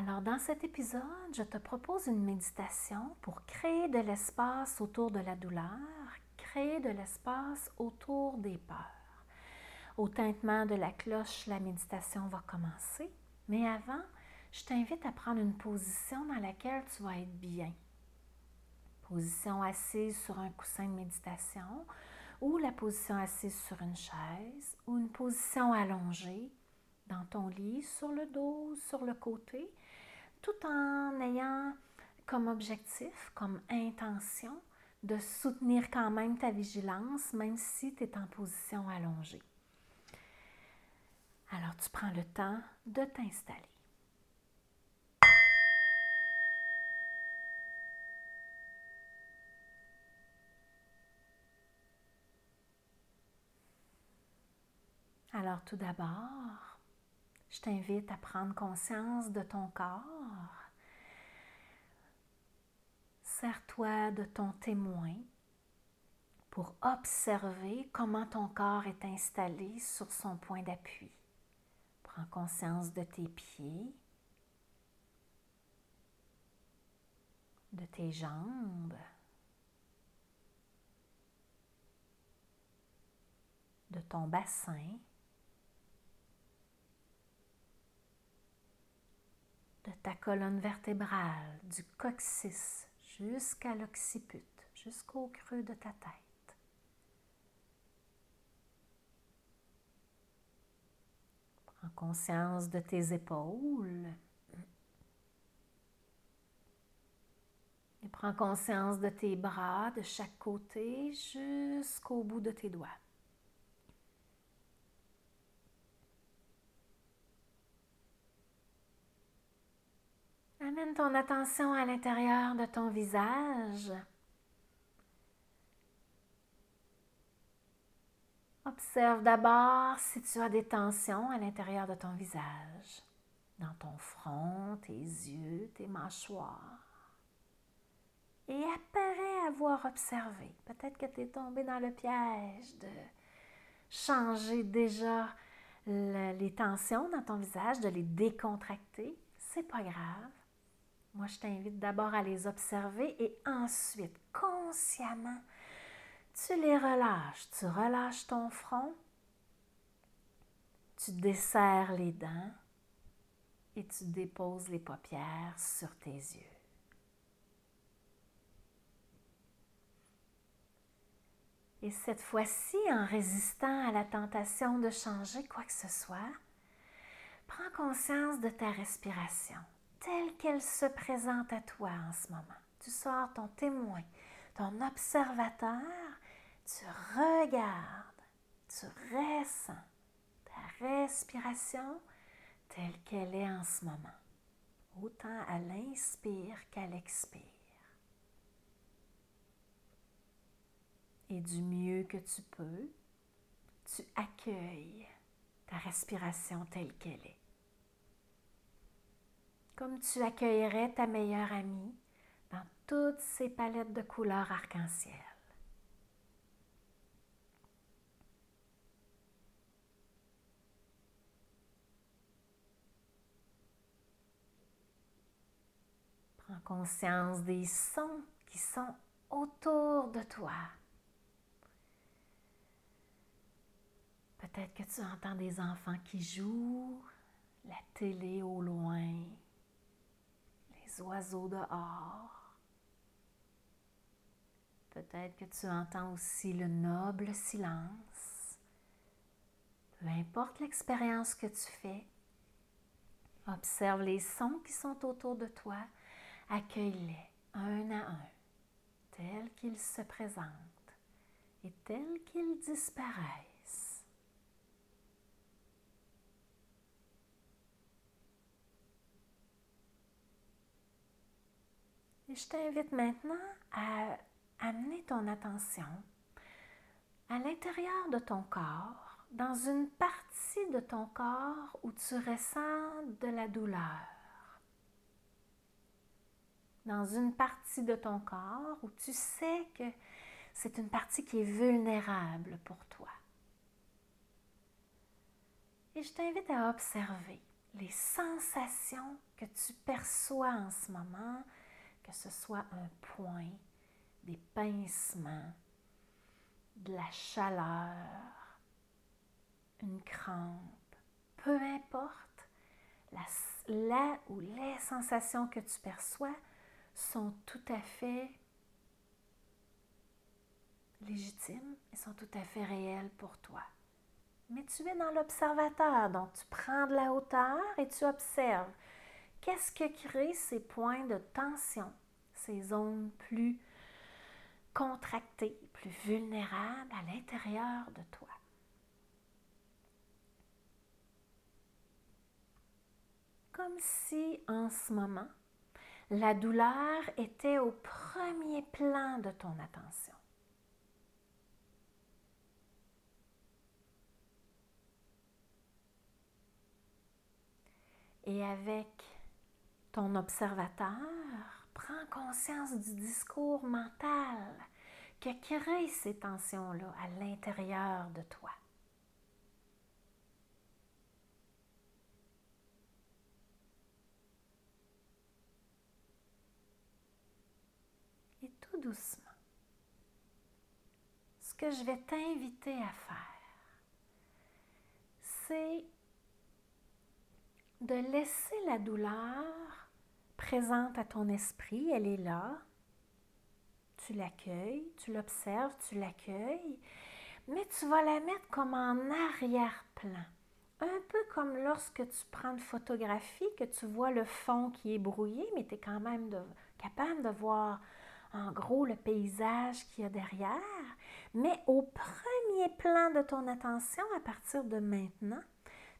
Alors, dans cet épisode, je te propose une méditation pour créer de l'espace autour de la douleur, créer de l'espace autour des peurs. Au tintement de la cloche, la méditation va commencer, mais avant, je t'invite à prendre une position dans laquelle tu vas être bien. Position assise sur un coussin de méditation ou la position assise sur une chaise ou une position allongée dans ton lit, sur le dos, sur le côté, tout en ayant comme objectif, comme intention, de soutenir quand même ta vigilance, même si tu es en position allongée. Alors tu prends le temps de t'installer. Alors tout d'abord, je t'invite à prendre conscience de ton corps. Sers-toi de ton témoin pour observer comment ton corps est installé sur son point d'appui. Prends conscience de tes pieds, de tes jambes, de ton bassin. De ta colonne vertébrale, du coccyx jusqu'à l'occiput, jusqu'au creux de ta tête. Prends conscience de tes épaules. Et prends conscience de tes bras de chaque côté jusqu'au bout de tes doigts. Amène ton attention à l'intérieur de ton visage. Observe d'abord si tu as des tensions à l'intérieur de ton visage, dans ton front, tes yeux, tes mâchoires. Et après avoir observé, peut-être que tu es tombé dans le piège de changer déjà les tensions dans ton visage, de les décontracter. C'est pas grave. Moi, je t'invite d'abord à les observer et ensuite, consciemment, tu les relâches. Tu relâches ton front, tu desserres les dents et tu déposes les paupières sur tes yeux. Et cette fois-ci, en résistant à la tentation de changer quoi que ce soit, prends conscience de ta respiration telle qu'elle se présente à toi en ce moment. Tu sors ton témoin, ton observateur, tu regardes, tu ressens ta respiration telle qu'elle est en ce moment, autant à l'inspire qu'à l'expire. Et du mieux que tu peux, tu accueilles ta respiration telle qu'elle est comme tu accueillerais ta meilleure amie dans toutes ces palettes de couleurs arc-en-ciel. Prends conscience des sons qui sont autour de toi. Peut-être que tu entends des enfants qui jouent, la télé au loin, oiseaux dehors. Peut-être que tu entends aussi le noble silence. Peu importe l'expérience que tu fais, observe les sons qui sont autour de toi, accueille-les un à un, tels qu'ils se présentent et tels qu'ils disparaissent. Et je t'invite maintenant à amener ton attention à l'intérieur de ton corps, dans une partie de ton corps où tu ressens de la douleur. Dans une partie de ton corps où tu sais que c'est une partie qui est vulnérable pour toi. Et je t'invite à observer les sensations que tu perçois en ce moment, que ce soit un point, des pincements, de la chaleur, une crampe, peu importe, la, ou les sensations que tu perçois sont tout à fait légitimes et sont tout à fait réelles pour toi. Mais tu es dans l'observateur, donc tu prends de la hauteur et tu observes. Qu'est-ce qui crée ces points de tension, ces zones plus contractées, plus vulnérables à l'intérieur de toi? Comme si en ce moment, la douleur était au premier plan de ton attention. Et avec ton observateur, prends conscience du discours mental qui crée ces tensions-là à l'intérieur de toi. Et tout doucement, ce que je vais t'inviter à faire, c'est de laisser la douleur présente à ton esprit, elle est là. Tu l'accueilles, tu l'observes, tu l'accueilles, mais tu vas la mettre comme en arrière-plan. Un peu comme lorsque tu prends une photographie, que tu vois le fond qui est brouillé, mais tu es quand même capable de voir en gros le paysage qu'il y a derrière. Mais au premier plan de ton attention, à partir de maintenant,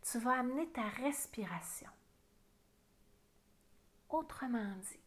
tu vas amener ta respiration. Autrement dit,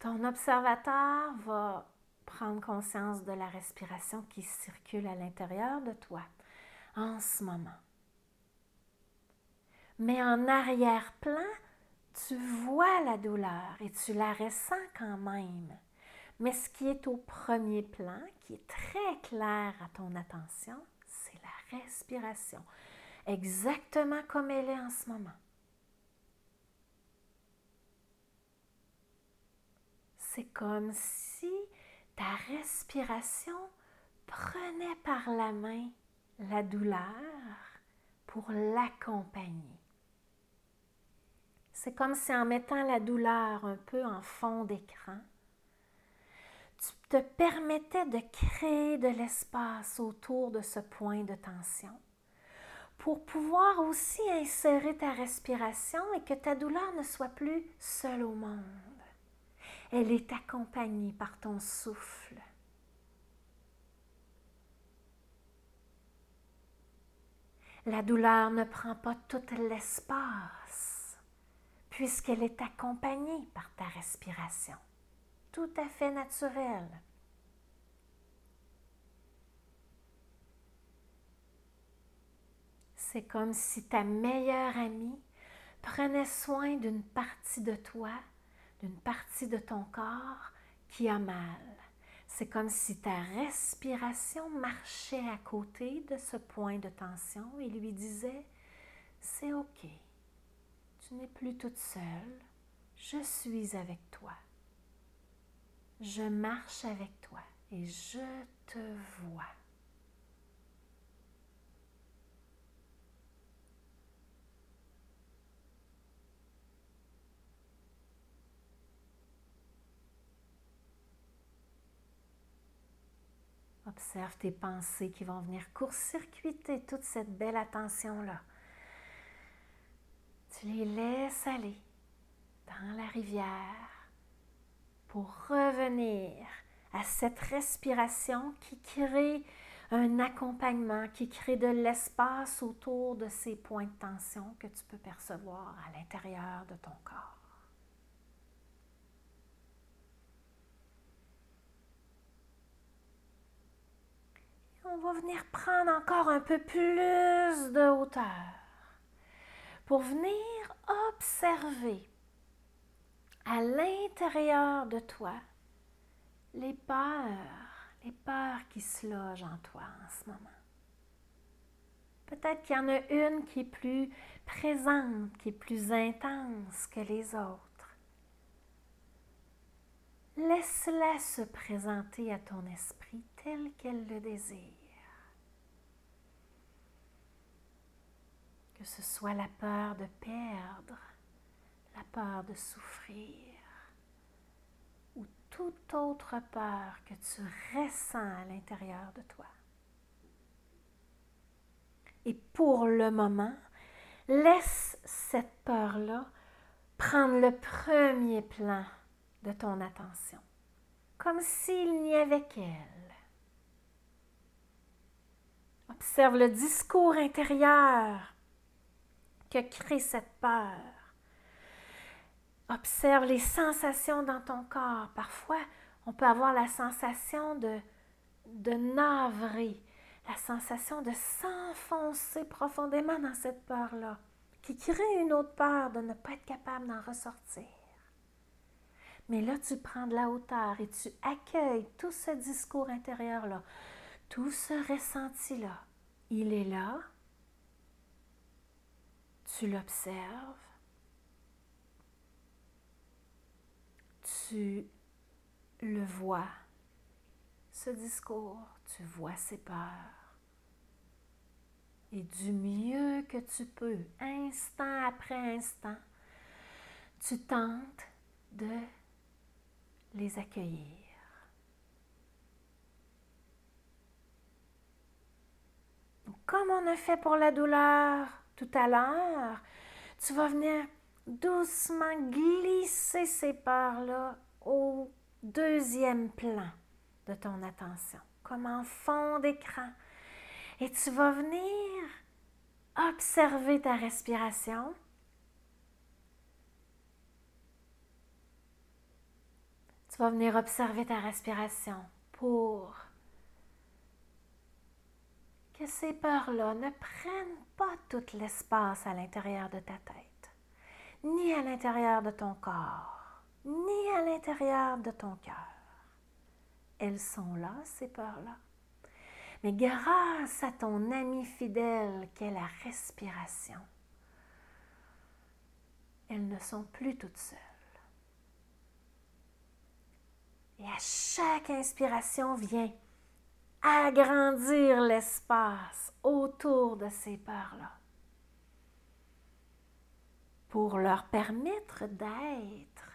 ton observateur va prendre conscience de la respiration qui circule à l'intérieur de toi en ce moment. Mais en arrière-plan, tu vois la douleur et tu la ressens quand même. Mais ce qui est au premier plan, qui est très clair à ton attention, c'est la respiration exactement comme elle est en ce moment. C'est comme si ta respiration prenait par la main la douleur pour l'accompagner. C'est comme si en mettant la douleur un peu en fond d'écran, tu te permettais de créer de l'espace autour de ce point de tension pour pouvoir aussi insérer ta respiration et que ta douleur ne soit plus seule au monde. Elle est accompagnée par ton souffle. La douleur ne prend pas tout l'espace puisqu'elle est accompagnée par ta respiration, tout à fait naturelle. C'est comme si ta meilleure amie prenait soin d'une partie de toi, d'une partie de ton corps qui a mal. C'est comme si ta respiration marchait à côté de ce point de tension et lui disait, c'est OK, tu n'es plus toute seule, je suis avec toi. Je marche avec toi et je te vois. Observe tes pensées qui vont venir court-circuiter toute cette belle attention-là. Tu les laisses aller dans la rivière pour revenir à cette respiration qui crée un accompagnement, qui crée de l'espace autour de ces points de tension que tu peux percevoir à l'intérieur de ton corps. On va venir prendre encore un peu plus de hauteur pour venir observer à l'intérieur de toi les peurs, les peurs qui se logent en toi en ce moment. Peut-être qu'il y en a une qui est plus présente, qui est plus intense que les autres. Laisse-la se présenter à ton esprit tel qu'elle le désire. Que ce soit la peur de perdre, la peur de souffrir ou toute autre peur que tu ressens à l'intérieur de toi. Et pour le moment, laisse cette peur-là prendre le premier plan de ton attention, comme s'il n'y avait qu'elle. Observe le discours intérieur que crée cette peur. Observe les sensations dans ton corps. Parfois, on peut avoir la sensation de, de navrer, la sensation de s'enfoncer profondément dans cette peur-là, qui crée une autre peur de ne pas être capable d'en ressortir. Mais là, tu prends de la hauteur et tu accueilles tout ce discours intérieur-là, tout ce ressenti-là. Il est là, tu l'observes, tu le vois, ce discours, tu vois ses peurs. Et du mieux que tu peux, instant après instant, tu tentes de les accueillir. Comme on a fait pour la douleur tout à l'heure, tu vas venir doucement glisser ces peurs-là au deuxième plan de ton attention, comme en fond d'écran. Et tu vas venir observer ta respiration. Tu vas venir observer ta respiration pour ces peurs-là ne prennent pas tout l'espace à l'intérieur de ta tête, ni à l'intérieur de ton corps, ni à l'intérieur de ton cœur. Elles sont là, ces peurs-là. Mais grâce à ton ami fidèle qu'est la respiration, elles ne sont plus toutes seules. Et à chaque inspiration vient agrandir l'espace autour de ces peurs-là pour leur permettre d'être,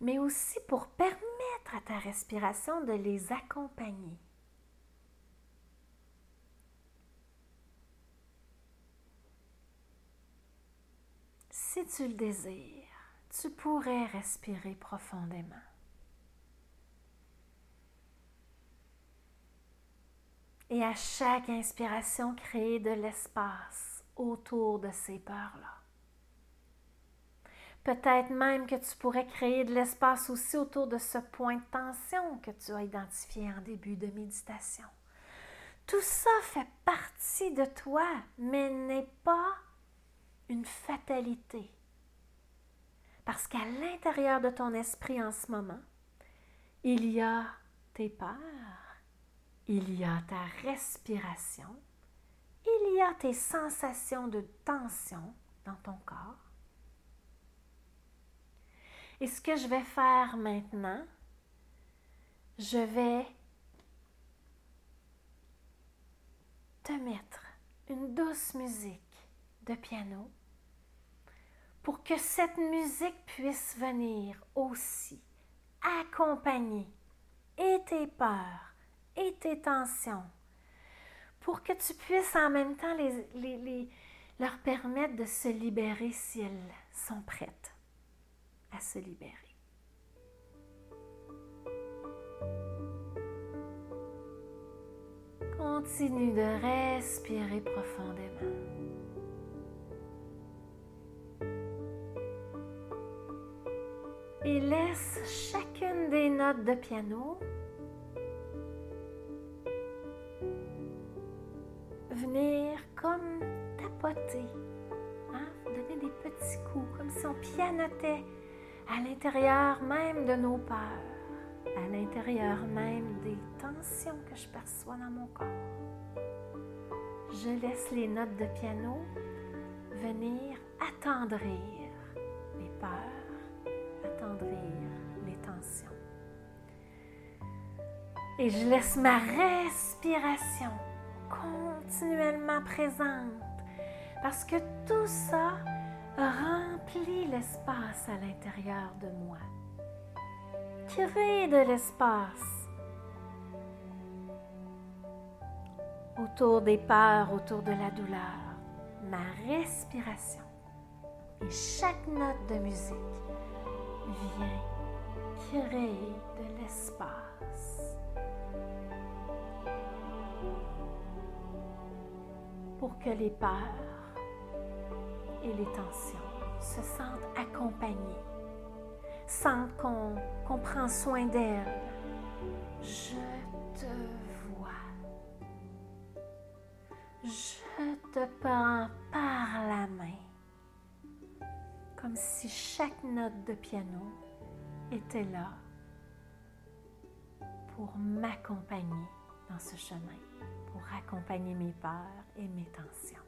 mais aussi pour permettre à ta respiration de les accompagner. Si tu le désires, tu pourrais respirer profondément. Et à chaque inspiration, créer de l'espace autour de ces peurs-là. Peut-être même que tu pourrais créer de l'espace aussi autour de ce point de tension que tu as identifié en début de méditation. Tout ça fait partie de toi, mais n'est pas une fatalité. Parce qu'à l'intérieur de ton esprit en ce moment, il y a tes peurs, il y a ta respiration, il y a tes sensations de tension dans ton corps, et ce que je vais faire maintenant, je vais te mettre une douce musique de piano pour que cette musique puisse venir aussi accompagner et tes peurs et tes tensions pour que tu puisses en même temps les, leur permettre de se libérer si elles sont prêtes à se libérer. Continue de respirer profondément. Et laisse chacune des notes de piano venir comme tapoter, hein? donner des petits coups, comme si on pianotait à l'intérieur même de nos peurs, à l'intérieur même des tensions que je perçois dans mon corps. je laisse les notes de piano venir attendrir les peurs, attendrir les tensions. Et je laisse ma respiration continuellement présente. Parce que tout ça remplit l'espace à l'intérieur de moi. Crée de l'espace autour des peurs, autour de la douleur, ma respiration et chaque note de musique vient créer de l'espace pour que les peurs et les tensions se sentent accompagnées, sentent qu'on prend soin d'elles. Je te je te prends par la main, comme si chaque note de piano était là pour m'accompagner dans ce chemin, pour accompagner mes peurs et mes tensions.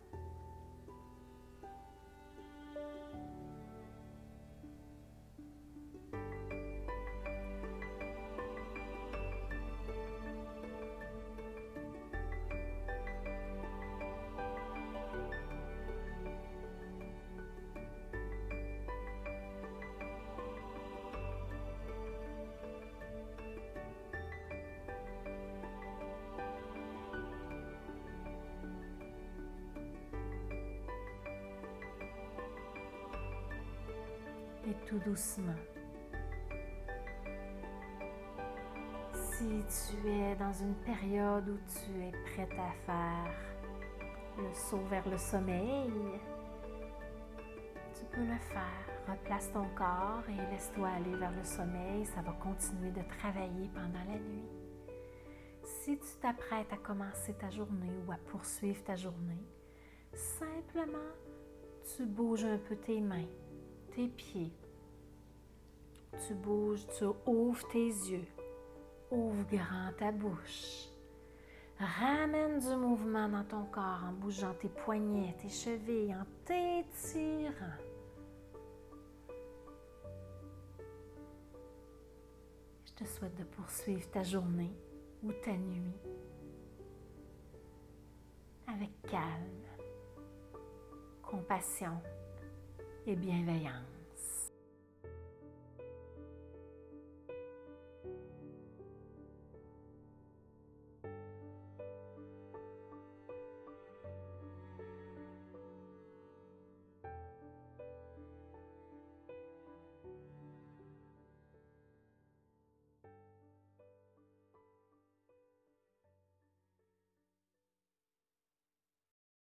Doucement. Si tu es dans une période où tu es prête à faire le saut vers le sommeil, tu peux le faire. Replace ton corps et laisse-toi aller vers le sommeil. Ça va continuer de travailler pendant la nuit. Si tu t'apprêtes à commencer ta journée ou à poursuivre ta journée, simplement tu bouges un peu tes mains, tes pieds. Tu bouges, tu ouvres tes yeux. Ouvre grand ta bouche. Ramène du mouvement dans ton corps en bougeant tes poignets, tes chevilles, en t'étirant. Je te souhaite de poursuivre ta journée ou ta nuit avec calme, compassion et bienveillance.